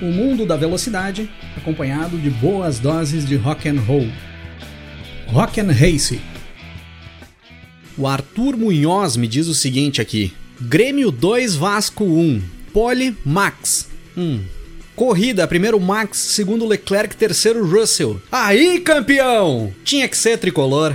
O mundo da velocidade, acompanhado de boas doses de rock and roll. Rock and Race. O Arthur Munhoz me diz o seguinte aqui: Grêmio 2 Vasco 1, Pole Max. Hum. Corrida, primeiro Max, segundo Leclerc, terceiro Russell. Aí, campeão! Tinha que ser tricolor.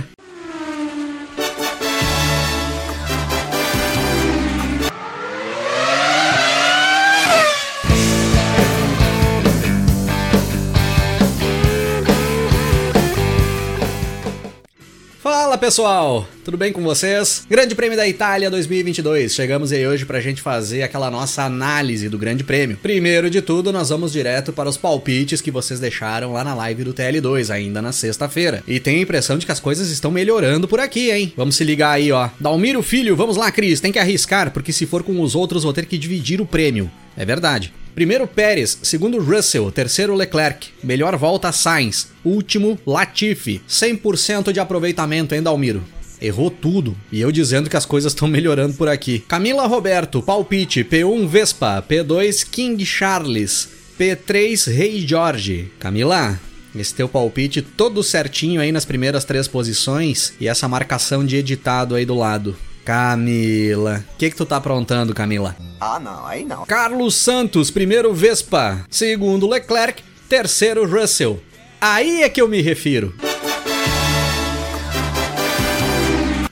Pessoal, tudo bem com vocês? Grande Prêmio da Itália 2022. Chegamos aí hoje pra gente fazer aquela nossa análise do Grande Prêmio. Primeiro de tudo, nós vamos direto para os palpites que vocês deixaram lá na live do TL2, ainda na sexta-feira. E tenho a impressão de que as coisas estão melhorando por aqui, hein? Vamos se ligar aí, ó. Dalmiro Filho, vamos lá, Cris, tem que arriscar, porque se for com os outros vou ter que dividir o prêmio. É verdade. Primeiro Pérez, segundo Russell, terceiro Leclerc, melhor volta Sainz, último Latifi. 100% de aproveitamento, hein, Dalmiro? Errou tudo. E eu dizendo que as coisas estão melhorando por aqui. Camila Roberto, palpite, P1 Vespa, P2 King Charles, P3 Rei George. Camila, esse teu palpite todo certinho aí nas primeiras três posições e essa marcação de editado aí do lado. Camila. O que, que tu tá aprontando, Camila? Ah, não, aí não. Carlos Santos, primeiro Vespa, segundo Leclerc, terceiro Russell. Aí é que eu me refiro.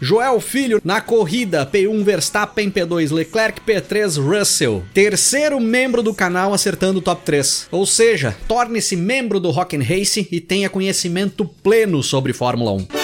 Joel Filho na corrida P1 Verstappen, P2 Leclerc, P3 Russell. Terceiro membro do canal acertando o top 3. Ou seja, torne-se membro do Rock and Race e tenha conhecimento pleno sobre Fórmula 1.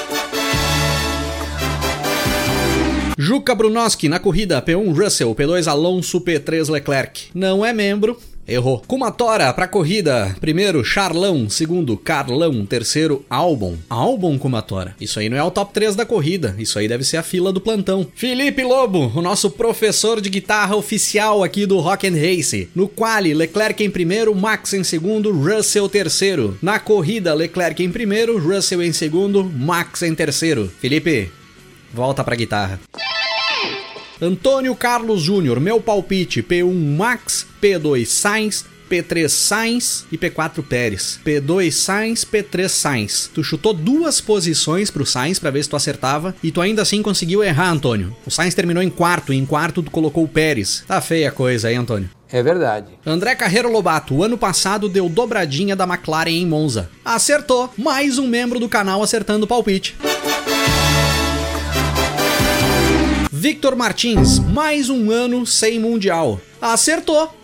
Juca Brunoski na corrida P1 Russell, P2 Alonso, P3 Leclerc. Não é membro, Errou. Kumatora pra corrida. Primeiro, Charlão. Segundo, Carlão. Terceiro, Albon. Albon Kumatora. Isso aí não é o top 3 da corrida. Isso aí deve ser a fila do plantão. Felipe Lobo, o nosso professor de guitarra oficial aqui do Rock and Race. No quali, Leclerc em primeiro, Max em segundo, Russell terceiro. Na corrida, Leclerc em primeiro, Russell em segundo, Max em terceiro. Felipe, volta pra guitarra. Antônio Carlos Júnior, meu palpite: P1 Max, P2 Sainz, P3 Sainz e P4 Pérez. P2 Sainz, P3 Sainz. Tu chutou duas posições pro Sainz para ver se tu acertava e tu ainda assim conseguiu errar, Antônio. O Sainz terminou em quarto e em quarto tu colocou o Pérez. Tá feia a coisa aí, Antônio. É verdade. André Carreiro Lobato, o ano passado deu dobradinha da McLaren em Monza. Acertou. Mais um membro do canal acertando o palpite. Victor Martins, mais um ano sem Mundial. Acertou!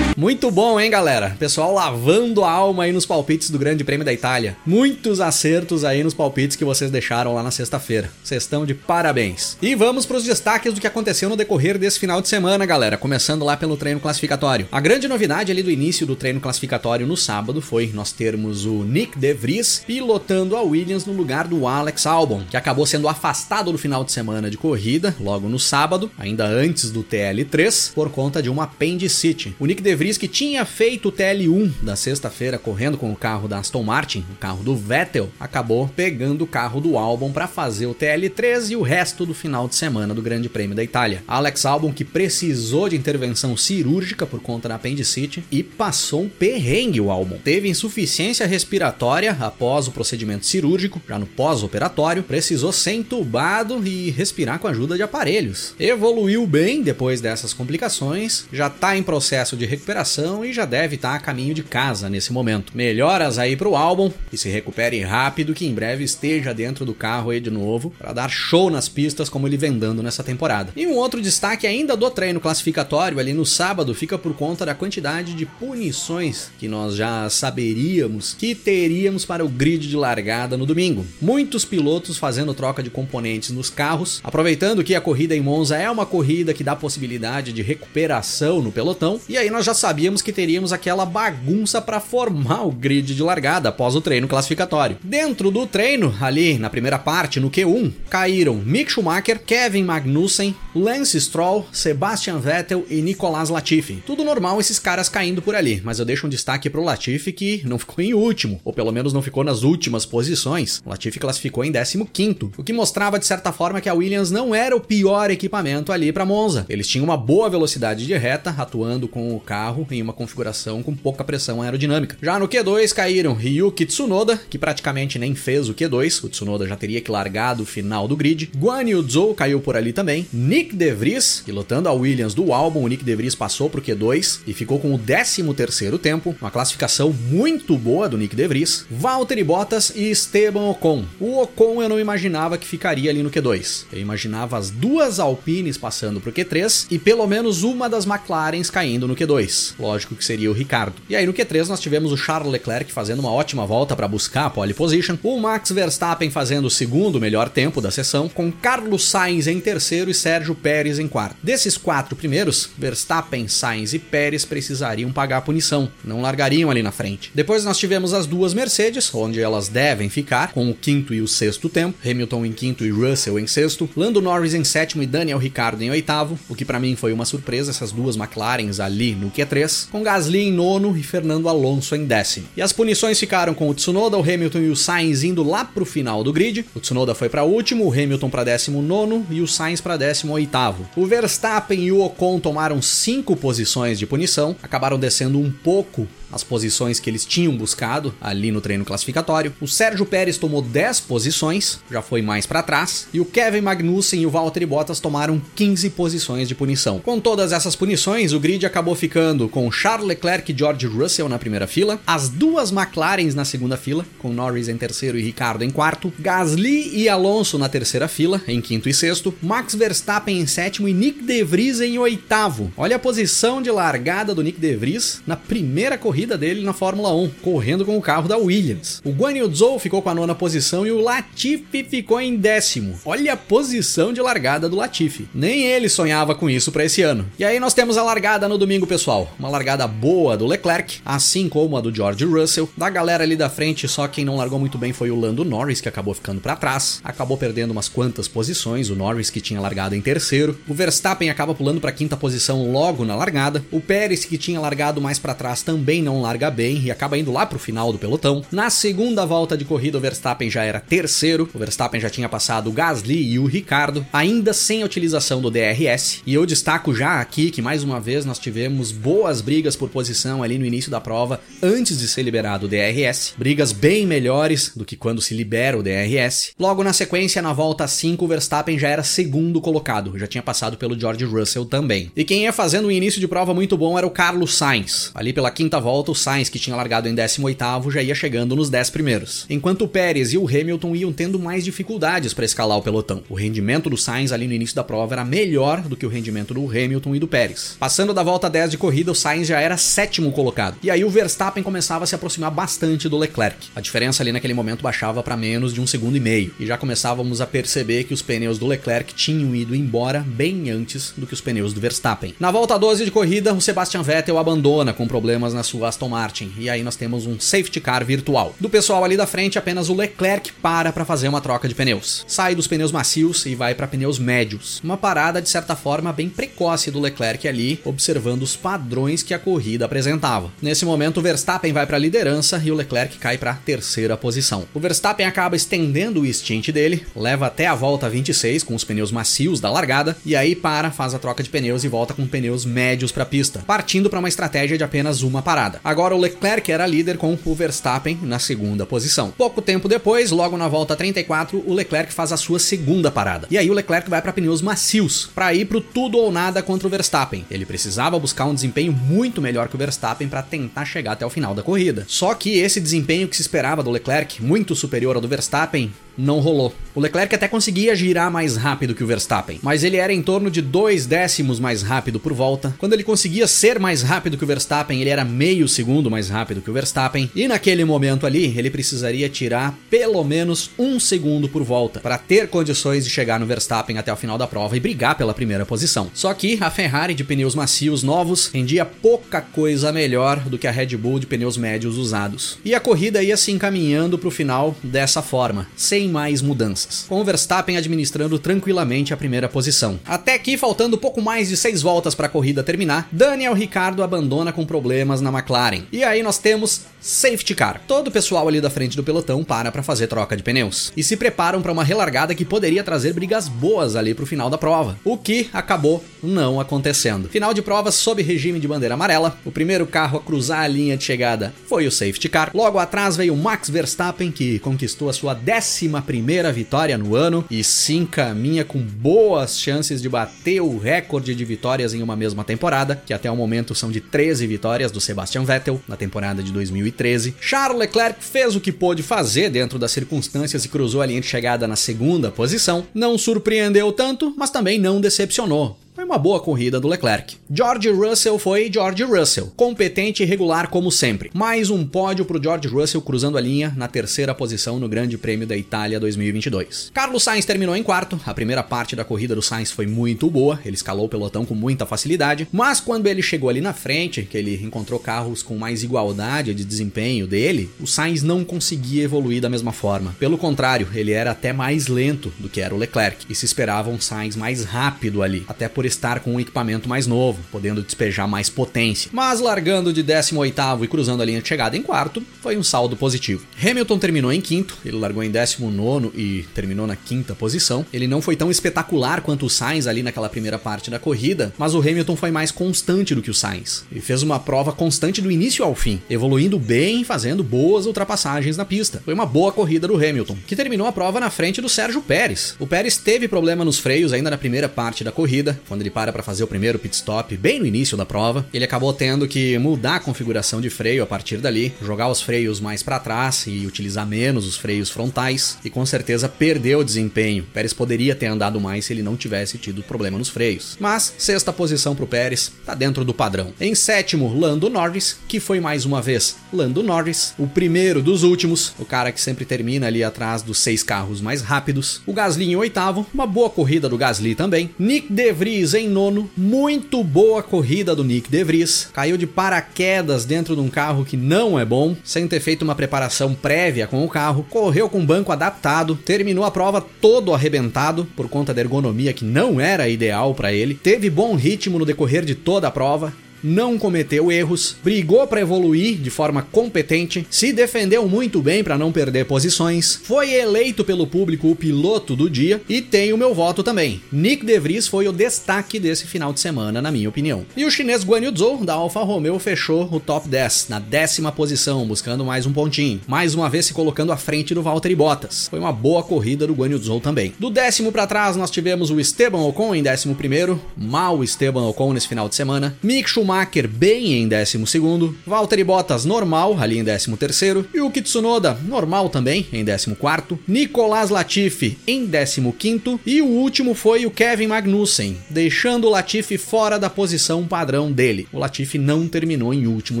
Muito bom, hein, galera? Pessoal lavando a alma aí nos palpites do Grande Prêmio da Itália. Muitos acertos aí nos palpites que vocês deixaram lá na sexta-feira. Vocês estão de parabéns. E vamos para os destaques do que aconteceu no decorrer desse final de semana, galera. Começando lá pelo treino classificatório. A grande novidade ali do início do treino classificatório no sábado foi nós termos o Nick De Vries pilotando a Williams no lugar do Alex Albon, que acabou sendo afastado do final de semana de corrida, logo no sábado, ainda antes do TL3, por conta de uma apendicite. O Nick De Vries Vries, que tinha feito o TL1 da sexta-feira correndo com o carro da Aston Martin, o carro do Vettel, acabou pegando o carro do Albon para fazer o TL3 e o resto do final de semana do Grande Prêmio da Itália. Alex Albon que precisou de intervenção cirúrgica por conta da apendicite e passou um perrengue o Albon. Teve insuficiência respiratória após o procedimento cirúrgico, já no pós-operatório, precisou ser entubado e respirar com a ajuda de aparelhos. Evoluiu bem depois dessas complicações, já está em processo de recuperação recuperação e já deve estar a caminho de casa nesse momento. Melhoras aí pro álbum e se recupere rápido que em breve esteja dentro do carro aí de novo para dar show nas pistas como ele vem dando nessa temporada. E um outro destaque ainda do treino classificatório ali no sábado fica por conta da quantidade de punições que nós já saberíamos que teríamos para o grid de largada no domingo. Muitos pilotos fazendo troca de componentes nos carros, aproveitando que a corrida em Monza é uma corrida que dá possibilidade de recuperação no pelotão, e aí nós já sabíamos que teríamos aquela bagunça para formar o grid de largada após o treino classificatório. Dentro do treino, ali na primeira parte, no Q1, caíram Mick Schumacher, Kevin Magnussen, Lance Stroll, Sebastian Vettel e Nicolas Latifi. Tudo normal esses caras caindo por ali, mas eu deixo um destaque pro Latifi que não ficou em último, ou pelo menos não ficou nas últimas posições. O Latifi classificou em 15º, o que mostrava de certa forma que a Williams não era o pior equipamento ali para Monza. Eles tinham uma boa velocidade de reta, atuando com o carro em uma configuração com pouca pressão aerodinâmica. Já no Q2 caíram Ryuki Tsunoda, que praticamente nem fez o Q2, o Tsunoda já teria que largar do final do grid. Guan Yu Zhou caiu por ali também. Nick De Vries, pilotando a Williams do álbum, o Nick De Vries passou pro Q2 e ficou com o 13º tempo, uma classificação muito boa do Nick De Vries. Valtteri Bottas e Esteban Ocon. O Ocon eu não imaginava que ficaria ali no Q2. Eu imaginava as duas Alpines passando pro Q3 e pelo menos uma das McLarens caindo no Q2. Lógico que seria o Ricardo. E aí no Q3 nós tivemos o Charles Leclerc fazendo uma ótima volta para buscar a pole position, o Max Verstappen fazendo o segundo melhor tempo da sessão, com Carlos Sainz em terceiro e Sérgio Pérez em quarto. Desses quatro primeiros, Verstappen, Sainz e Pérez precisariam pagar a punição, não largariam ali na frente. Depois nós tivemos as duas Mercedes, onde elas devem ficar, com o quinto e o sexto tempo, Hamilton em quinto e Russell em sexto, Lando Norris em sétimo e Daniel Ricciardo em oitavo, o que para mim foi uma surpresa, essas duas McLarens ali no Q3, com Gasly em nono e Fernando Alonso em décimo. E as punições ficaram com o Tsunoda, o Hamilton e o Sainz indo lá pro final do grid. O Tsunoda foi para último, o Hamilton para décimo nono e o Sainz para décimo oitavo. O Verstappen e o Ocon tomaram cinco posições de punição, acabaram descendo um pouco as posições que eles tinham buscado ali no treino classificatório. O Sérgio Pérez tomou 10 posições, já foi mais para trás, e o Kevin Magnussen e o Valtteri Bottas tomaram 15 posições de punição. Com todas essas punições, o grid acabou ficando com Charles Leclerc e George Russell na primeira fila, as duas McLarens na segunda fila, com Norris em terceiro e Ricardo em quarto, Gasly e Alonso na terceira fila, em quinto e sexto, Max Verstappen em sétimo e Nick De Vries em oitavo. Olha a posição de largada do Nick De Vries na primeira corrida corrida dele na Fórmula 1, correndo com o carro da Williams. O Guan Yu Zhou ficou com a nona posição e o Latifi ficou em décimo. Olha a posição de largada do Latifi. Nem ele sonhava com isso para esse ano. E aí nós temos a largada no domingo, pessoal. Uma largada boa do Leclerc, assim como a do George Russell. Da galera ali da frente, só quem não largou muito bem foi o Lando Norris, que acabou ficando para trás. Acabou perdendo umas quantas posições, o Norris que tinha largado em terceiro. O Verstappen acaba pulando para quinta posição logo na largada. O Pérez que tinha largado mais para trás também não larga bem e acaba indo lá pro final do pelotão. Na segunda volta de corrida, o Verstappen já era terceiro, o Verstappen já tinha passado o Gasly e o Ricardo, ainda sem a utilização do DRS. E eu destaco já aqui que mais uma vez nós tivemos boas brigas por posição ali no início da prova, antes de ser liberado o DRS. Brigas bem melhores do que quando se libera o DRS. Logo na sequência, na volta 5, o Verstappen já era segundo colocado, já tinha passado pelo George Russell também. E quem ia fazendo um início de prova muito bom era o Carlos Sainz. Ali pela quinta volta, volta, o Sainz, que tinha largado em 18º, já ia chegando nos 10 primeiros. Enquanto o Pérez e o Hamilton iam tendo mais dificuldades para escalar o pelotão. O rendimento do Sainz ali no início da prova era melhor do que o rendimento do Hamilton e do Pérez. Passando da volta 10 de corrida, o Sainz já era sétimo colocado. E aí o Verstappen começava a se aproximar bastante do Leclerc. A diferença ali naquele momento baixava para menos de um segundo e meio. E já começávamos a perceber que os pneus do Leclerc tinham ido embora bem antes do que os pneus do Verstappen. Na volta 12 de corrida, o Sebastian Vettel abandona com problemas na sua Aston Martin. E aí nós temos um safety car virtual. Do pessoal ali da frente, apenas o Leclerc para para fazer uma troca de pneus. Sai dos pneus macios e vai para pneus médios. Uma parada de certa forma bem precoce do Leclerc ali, observando os padrões que a corrida apresentava. Nesse momento, o Verstappen vai para a liderança e o Leclerc cai para a terceira posição. O Verstappen acaba estendendo o stint dele, leva até a volta 26 com os pneus macios da largada e aí para, faz a troca de pneus e volta com pneus médios para a pista, partindo para uma estratégia de apenas uma parada. Agora o Leclerc era líder com o Verstappen na segunda posição. Pouco tempo depois, logo na volta 34, o Leclerc faz a sua segunda parada. E aí o Leclerc vai para pneus macios, para ir pro tudo ou nada contra o Verstappen. Ele precisava buscar um desempenho muito melhor que o Verstappen para tentar chegar até o final da corrida. Só que esse desempenho que se esperava do Leclerc, muito superior ao do Verstappen, não rolou. O Leclerc até conseguia girar mais rápido que o Verstappen, mas ele era em torno de dois décimos mais rápido por volta. Quando ele conseguia ser mais rápido que o Verstappen, ele era meio segundo mais rápido que o Verstappen. E naquele momento ali, ele precisaria tirar pelo menos um segundo por volta para ter condições de chegar no Verstappen até o final da prova e brigar pela primeira posição. Só que a Ferrari de pneus macios novos rendia pouca coisa melhor do que a Red Bull de pneus médios usados. E a corrida ia se encaminhando para o final dessa forma, sem mais mudanças com Verstappen administrando tranquilamente a primeira posição. Até que, faltando pouco mais de seis voltas para a corrida terminar, Daniel Ricciardo abandona com problemas na McLaren. E aí nós temos safety car. Todo o pessoal ali da frente do pelotão para para fazer troca de pneus e se preparam para uma relargada que poderia trazer brigas boas ali para o final da prova, o que acabou não acontecendo. Final de prova sob regime de bandeira amarela. O primeiro carro a cruzar a linha de chegada foi o safety car. Logo atrás veio Max Verstappen que conquistou a sua décima primeira vitória vitória no ano e se encaminha com boas chances de bater o recorde de vitórias em uma mesma temporada, que até o momento são de 13 vitórias do Sebastian Vettel na temporada de 2013. Charles Leclerc fez o que pôde fazer dentro das circunstâncias e cruzou a linha de chegada na segunda posição. Não surpreendeu tanto, mas também não decepcionou. Uma boa corrida do Leclerc. George Russell foi George Russell, competente e regular como sempre. Mais um pódio para o George Russell cruzando a linha na terceira posição no Grande Prêmio da Itália 2022. Carlos Sainz terminou em quarto. A primeira parte da corrida do Sainz foi muito boa, ele escalou o pelotão com muita facilidade, mas quando ele chegou ali na frente, que ele encontrou carros com mais igualdade de desempenho dele, o Sainz não conseguia evoluir da mesma forma. Pelo contrário, ele era até mais lento do que era o Leclerc e se esperava um Sainz mais rápido ali, até por estar com um equipamento mais novo, podendo despejar mais potência. Mas largando de 18º e cruzando a linha de chegada em quarto, foi um saldo positivo. Hamilton terminou em quinto, ele largou em 19 e terminou na quinta posição. Ele não foi tão espetacular quanto o Sainz ali naquela primeira parte da corrida, mas o Hamilton foi mais constante do que o Sainz e fez uma prova constante do início ao fim, evoluindo bem, fazendo boas ultrapassagens na pista. Foi uma boa corrida do Hamilton, que terminou a prova na frente do Sérgio Pérez. O Pérez teve problema nos freios ainda na primeira parte da corrida, quando ele para para fazer o primeiro pit stop bem no início da prova. Ele acabou tendo que mudar a configuração de freio a partir dali, jogar os freios mais para trás e utilizar menos os freios frontais e com certeza perdeu o desempenho. Pérez poderia ter andado mais se ele não tivesse tido problema nos freios. Mas sexta posição para o Pérez, tá dentro do padrão. Em sétimo, Lando Norris, que foi mais uma vez Lando Norris, o primeiro dos últimos, o cara que sempre termina ali atrás dos seis carros mais rápidos. O Gasly em oitavo, uma boa corrida do Gasly também. Nick De Vries em nono. Muito boa corrida do Nick De Vries. Caiu de paraquedas dentro de um carro que não é bom, sem ter feito uma preparação prévia com o carro. Correu com banco adaptado, terminou a prova todo arrebentado por conta da ergonomia que não era ideal para ele. Teve bom ritmo no decorrer de toda a prova não cometeu erros, brigou para evoluir de forma competente, se defendeu muito bem para não perder posições, foi eleito pelo público o piloto do dia e tem o meu voto também. Nick De Vries foi o destaque desse final de semana, na minha opinião. E o chinês Guan Yu Zhou da Alfa Romeo fechou o top 10 na décima posição, buscando mais um pontinho, mais uma vez se colocando à frente do Valtteri Bottas. Foi uma boa corrida do Guan Yu Zhou também. Do décimo para trás nós tivemos o Esteban Ocon em décimo primeiro, mal Esteban Ocon nesse final de semana, Mick Schumacher Schumacher bem em 12, Valtteri Bottas normal ali em 13 e o Kitsunoda normal também em 14, Nicolas Latifi em 15 e o último foi o Kevin Magnussen, deixando o Latifi fora da posição padrão dele. O Latifi não terminou em último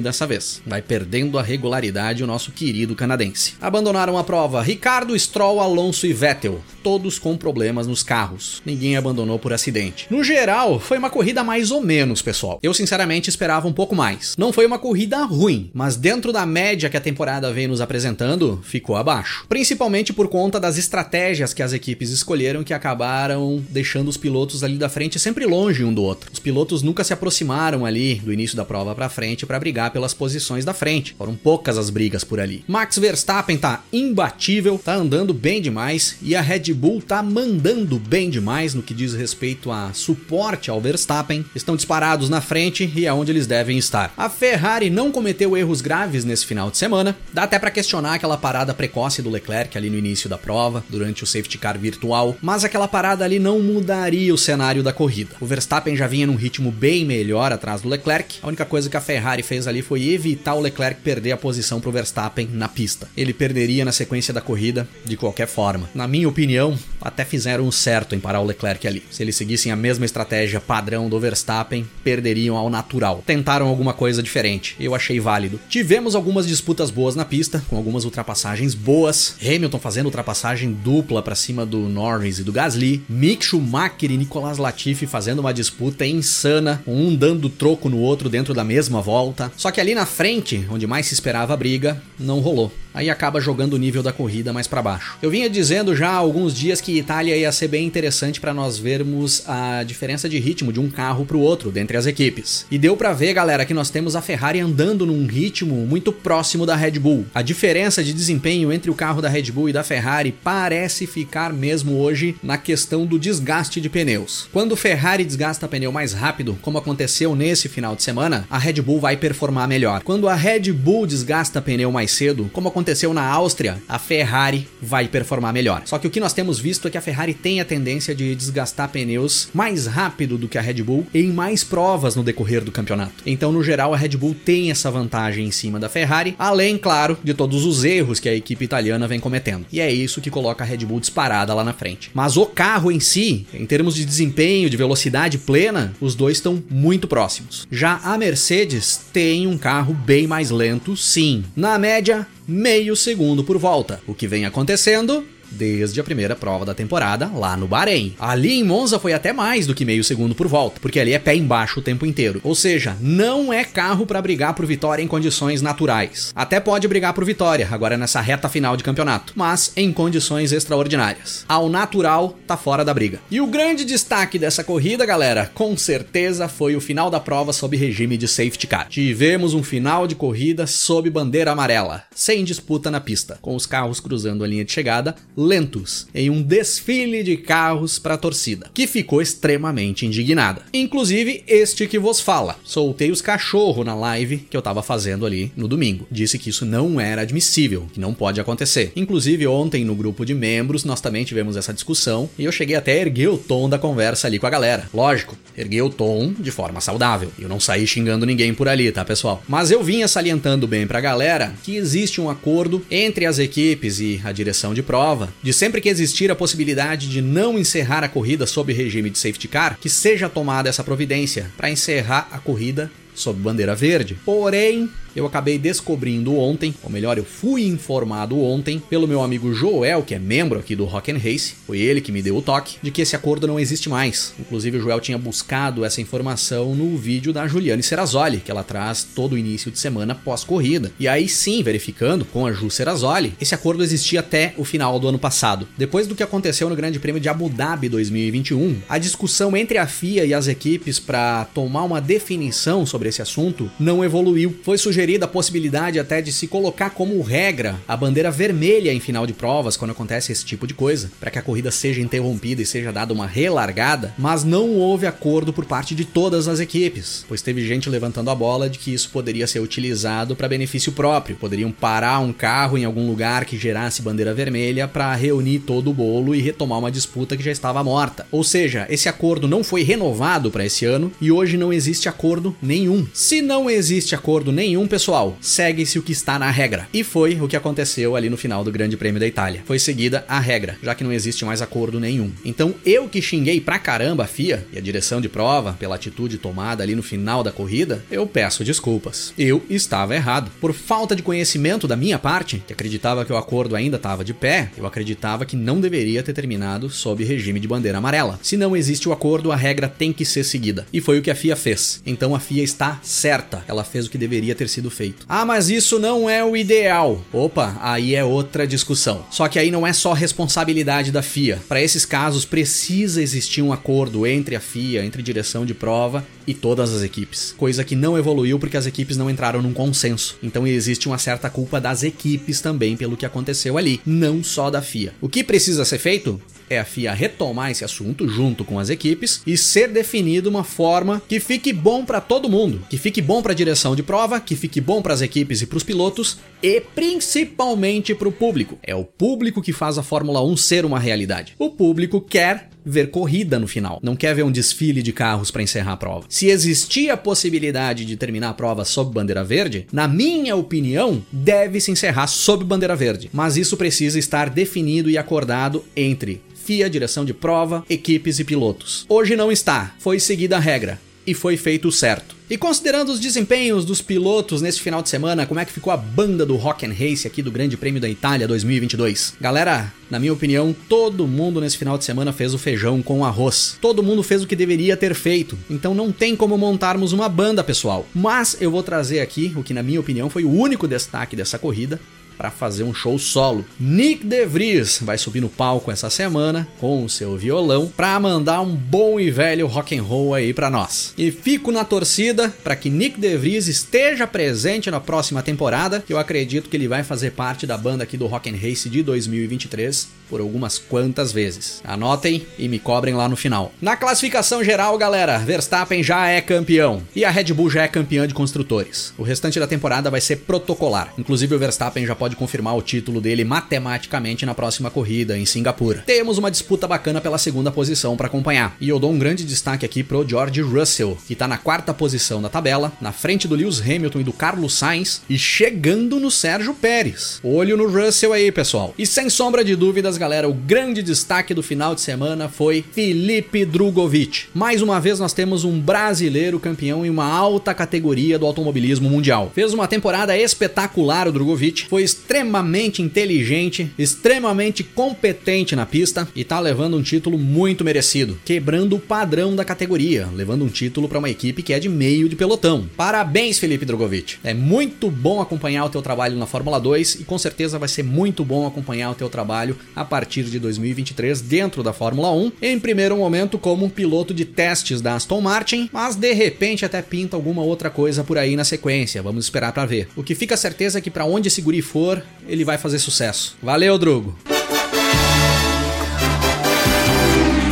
dessa vez. Vai perdendo a regularidade o nosso querido canadense. Abandonaram a prova Ricardo, Stroll, Alonso e Vettel, todos com problemas nos carros. Ninguém abandonou por acidente. No geral, foi uma corrida mais ou menos, pessoal. Eu sinceramente esperava um pouco mais. Não foi uma corrida ruim, mas dentro da média que a temporada vem nos apresentando, ficou abaixo. Principalmente por conta das estratégias que as equipes escolheram que acabaram deixando os pilotos ali da frente sempre longe um do outro. Os pilotos nunca se aproximaram ali do início da prova para frente para brigar pelas posições da frente. Foram poucas as brigas por ali. Max Verstappen tá imbatível, tá andando bem demais e a Red Bull tá mandando bem demais no que diz respeito a suporte ao Verstappen. Estão disparados na frente e é onde eles devem estar. A Ferrari não cometeu erros graves nesse final de semana, dá até para questionar aquela parada precoce do Leclerc ali no início da prova, durante o safety car virtual, mas aquela parada ali não mudaria o cenário da corrida. O Verstappen já vinha num ritmo bem melhor atrás do Leclerc, a única coisa que a Ferrari fez ali foi evitar o Leclerc perder a posição pro Verstappen na pista. Ele perderia na sequência da corrida de qualquer forma. Na minha opinião, até fizeram o certo em parar o Leclerc ali. Se eles seguissem a mesma estratégia padrão do Verstappen, perderiam ao natural. Tentaram alguma coisa diferente, eu achei válido. Tivemos algumas disputas boas na pista, com algumas ultrapassagens boas. Hamilton fazendo ultrapassagem dupla para cima do Norris e do Gasly. Mick Schumacher e Nicolas Latifi fazendo uma disputa insana, um dando troco no outro dentro da mesma volta. Só que ali na frente, onde mais se esperava a briga, não rolou aí acaba jogando o nível da corrida mais para baixo. Eu vinha dizendo já há alguns dias que Itália ia ser bem interessante para nós vermos a diferença de ritmo de um carro para o outro dentre as equipes. E deu para ver, galera, que nós temos a Ferrari andando num ritmo muito próximo da Red Bull. A diferença de desempenho entre o carro da Red Bull e da Ferrari parece ficar mesmo hoje na questão do desgaste de pneus. Quando Ferrari desgasta pneu mais rápido, como aconteceu nesse final de semana, a Red Bull vai performar melhor. Quando a Red Bull desgasta pneu mais cedo, como aconteceu aconteceu na Áustria, a Ferrari vai performar melhor. Só que o que nós temos visto é que a Ferrari tem a tendência de desgastar pneus mais rápido do que a Red Bull em mais provas no decorrer do campeonato. Então, no geral, a Red Bull tem essa vantagem em cima da Ferrari, além, claro, de todos os erros que a equipe italiana vem cometendo. E é isso que coloca a Red Bull disparada lá na frente. Mas o carro em si, em termos de desempenho, de velocidade plena, os dois estão muito próximos. Já a Mercedes tem um carro bem mais lento, sim. Na média, meio segundo por volta. O que vem acontecendo desde a primeira prova da temporada lá no Bahrein. Ali em Monza foi até mais do que meio segundo por volta, porque ali é pé embaixo o tempo inteiro. Ou seja, não é carro para brigar por vitória em condições naturais. Até pode brigar por vitória agora nessa reta final de campeonato, mas em condições extraordinárias. Ao natural tá fora da briga. E o grande destaque dessa corrida, galera, com certeza foi o final da prova sob regime de safety car. Tivemos um final de corrida sob bandeira amarela, sem disputa na pista, com os carros cruzando a linha de chegada lentos em um desfile de carros para a torcida, que ficou extremamente indignada. Inclusive este que vos fala. Soltei os cachorros na live que eu tava fazendo ali no domingo. Disse que isso não era admissível, que não pode acontecer. Inclusive ontem no grupo de membros nós também tivemos essa discussão e eu cheguei até a erguer o tom da conversa ali com a galera. Lógico, erguei o tom de forma saudável. Eu não saí xingando ninguém por ali, tá, pessoal? Mas eu vinha salientando bem pra galera que existe um acordo entre as equipes e a direção de prova de sempre que existir a possibilidade de não encerrar a corrida sob regime de safety car, que seja tomada essa providência para encerrar a corrida sob bandeira verde. Porém, eu acabei descobrindo ontem, ou melhor, eu fui informado ontem pelo meu amigo Joel, que é membro aqui do Rock and Race, foi ele que me deu o toque, de que esse acordo não existe mais. Inclusive o Joel tinha buscado essa informação no vídeo da Juliane Serrazoli, que ela traz todo o início de semana pós-corrida. E aí sim, verificando com a Ju Serrazoli, esse acordo existia até o final do ano passado. Depois do que aconteceu no Grande Prêmio de Abu Dhabi 2021, a discussão entre a FIA e as equipes para tomar uma definição sobre esse assunto não evoluiu. Foi sugerido sugerida a possibilidade até de se colocar como regra a bandeira vermelha em final de provas quando acontece esse tipo de coisa, para que a corrida seja interrompida e seja dada uma relargada, mas não houve acordo por parte de todas as equipes, pois teve gente levantando a bola de que isso poderia ser utilizado para benefício próprio, poderiam parar um carro em algum lugar que gerasse bandeira vermelha para reunir todo o bolo e retomar uma disputa que já estava morta. Ou seja, esse acordo não foi renovado para esse ano e hoje não existe acordo nenhum. Se não existe acordo nenhum, pessoal, segue-se o que está na regra. E foi o que aconteceu ali no final do Grande Prêmio da Itália. Foi seguida a regra, já que não existe mais acordo nenhum. Então eu que xinguei pra caramba a FIA e a direção de prova pela atitude tomada ali no final da corrida, eu peço desculpas. Eu estava errado. Por falta de conhecimento da minha parte, que acreditava que o acordo ainda estava de pé, eu acreditava que não deveria ter terminado sob regime de bandeira amarela. Se não existe o acordo, a regra tem que ser seguida. E foi o que a FIA fez. Então a FIA está certa. Ela fez o que deveria ter sido sido feito. Ah, mas isso não é o ideal. Opa, aí é outra discussão. Só que aí não é só responsabilidade da FIA. Para esses casos precisa existir um acordo entre a FIA, entre direção de prova e todas as equipes. Coisa que não evoluiu porque as equipes não entraram num consenso. Então existe uma certa culpa das equipes também pelo que aconteceu ali, não só da FIA. O que precisa ser feito? É a FIA retomar esse assunto junto com as equipes e ser definido uma forma que fique bom para todo mundo, que fique bom para a direção de prova, que fique bom para as equipes e para os pilotos e principalmente para o público. É o público que faz a Fórmula 1 ser uma realidade. O público quer ver corrida no final, não quer ver um desfile de carros para encerrar a prova. Se existia a possibilidade de terminar a prova sob bandeira verde, na minha opinião, deve se encerrar sob bandeira verde. Mas isso precisa estar definido e acordado entre FIA, direção de prova, equipes e pilotos. Hoje não está, foi seguida a regra e foi feito o certo. E considerando os desempenhos dos pilotos nesse final de semana, como é que ficou a banda do Rock and Race aqui do Grande Prêmio da Itália 2022? Galera, na minha opinião, todo mundo nesse final de semana fez o feijão com arroz. Todo mundo fez o que deveria ter feito. Então não tem como montarmos uma banda, pessoal. Mas eu vou trazer aqui o que na minha opinião foi o único destaque dessa corrida, para fazer um show solo. Nick DeVries vai subir no palco essa semana com o seu violão para mandar um bom e velho rock and roll aí para nós. E fico na torcida para que Nick DeVries esteja presente na próxima temporada, que eu acredito que ele vai fazer parte da banda aqui do Rock and Race de 2023 por algumas quantas vezes. Anotem e me cobrem lá no final. Na classificação geral, galera, Verstappen já é campeão e a Red Bull já é campeã de construtores. O restante da temporada vai ser protocolar. Inclusive o Verstappen já pode confirmar o título dele matematicamente na próxima corrida em Singapura. Temos uma disputa bacana pela segunda posição para acompanhar. E eu dou um grande destaque aqui pro George Russell, que tá na quarta posição da tabela, na frente do Lewis Hamilton e do Carlos Sainz e chegando no Sérgio Pérez. Olho no Russell aí, pessoal. E sem sombra de dúvidas, galera, o grande destaque do final de semana foi Felipe Drugovich. Mais uma vez nós temos um brasileiro campeão em uma alta categoria do automobilismo mundial. Fez uma temporada espetacular o Drugovich, foi extremamente inteligente, extremamente competente na pista e tá levando um título muito merecido, quebrando o padrão da categoria, levando um título para uma equipe que é de meio de pelotão. Parabéns, Felipe Drogovic. É muito bom acompanhar o teu trabalho na Fórmula 2 e com certeza vai ser muito bom acompanhar o teu trabalho a partir de 2023 dentro da Fórmula 1, em primeiro momento como um piloto de testes da Aston Martin, mas de repente até pinta alguma outra coisa por aí na sequência. Vamos esperar para ver. O que fica certeza é que para onde esse guri for, ele vai fazer sucesso. Valeu, Drugo!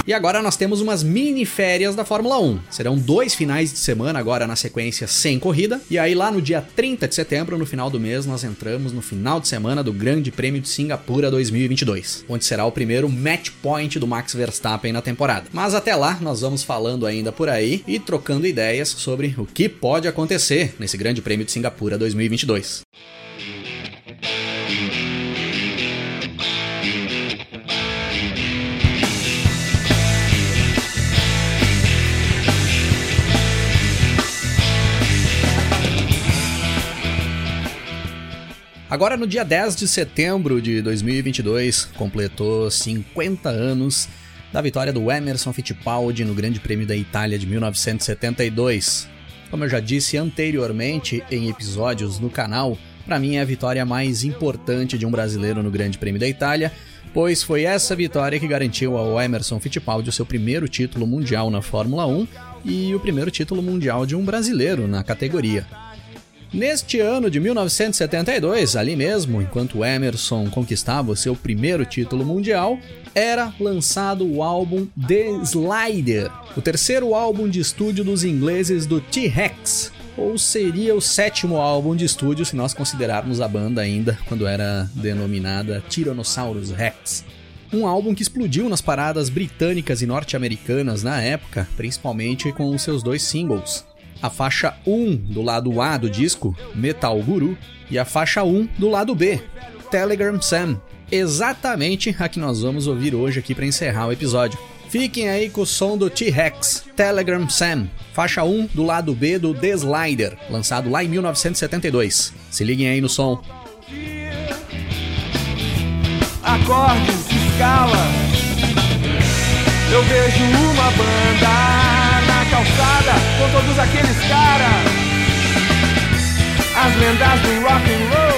E agora nós temos umas mini férias da Fórmula 1. Serão dois finais de semana agora na sequência sem corrida. E aí lá no dia 30 de setembro, no final do mês, nós entramos no final de semana do Grande Prêmio de Singapura 2022, onde será o primeiro match point do Max Verstappen na temporada. Mas até lá, nós vamos falando ainda por aí e trocando ideias sobre o que pode acontecer nesse Grande Prêmio de Singapura 2022. Agora, no dia 10 de setembro de 2022, completou 50 anos da vitória do Emerson Fittipaldi no Grande Prêmio da Itália de 1972. Como eu já disse anteriormente em episódios no canal, para mim é a vitória mais importante de um brasileiro no Grande Prêmio da Itália, pois foi essa vitória que garantiu ao Emerson Fittipaldi o seu primeiro título mundial na Fórmula 1 e o primeiro título mundial de um brasileiro na categoria. Neste ano de 1972, ali mesmo, enquanto Emerson conquistava seu primeiro título mundial, era lançado o álbum The Slider, o terceiro álbum de estúdio dos ingleses do T-Rex, ou seria o sétimo álbum de estúdio se nós considerarmos a banda ainda quando era denominada Tyrannosaurus Rex. Um álbum que explodiu nas paradas britânicas e norte-americanas na época, principalmente com seus dois singles, a faixa 1 do lado A do disco, Metal Guru, e a faixa 1 do lado B, Telegram Sam. Exatamente a que nós vamos ouvir hoje aqui para encerrar o episódio. Fiquem aí com o som do T-Rex, Telegram Sam, faixa 1 do lado B do The Slider, lançado lá em 1972. Se liguem aí no som. Acordes, escala. Eu vejo uma banda calçada com todos aqueles caras. As lendas do rock and roll.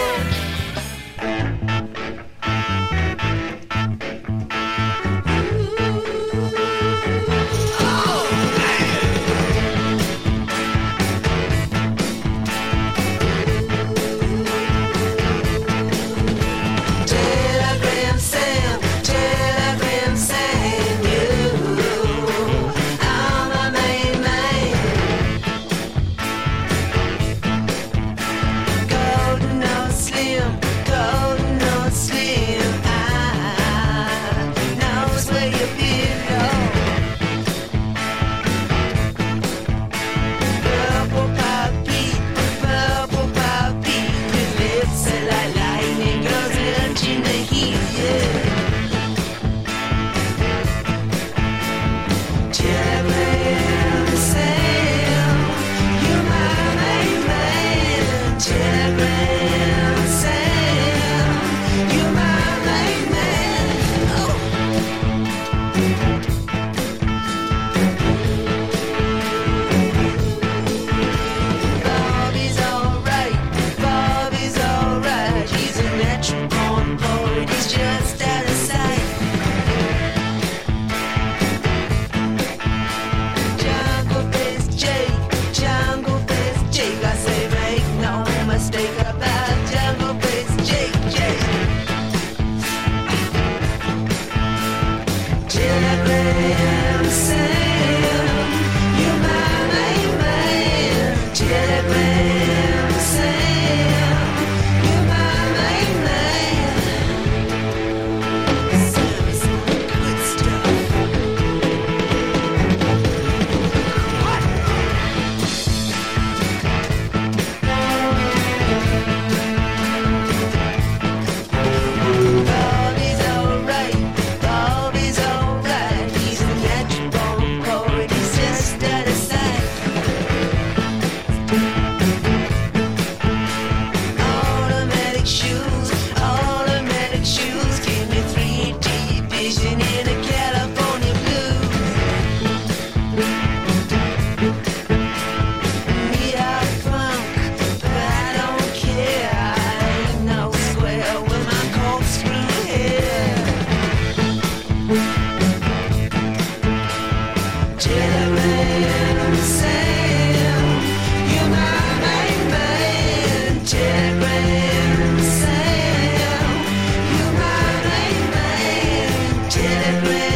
till it.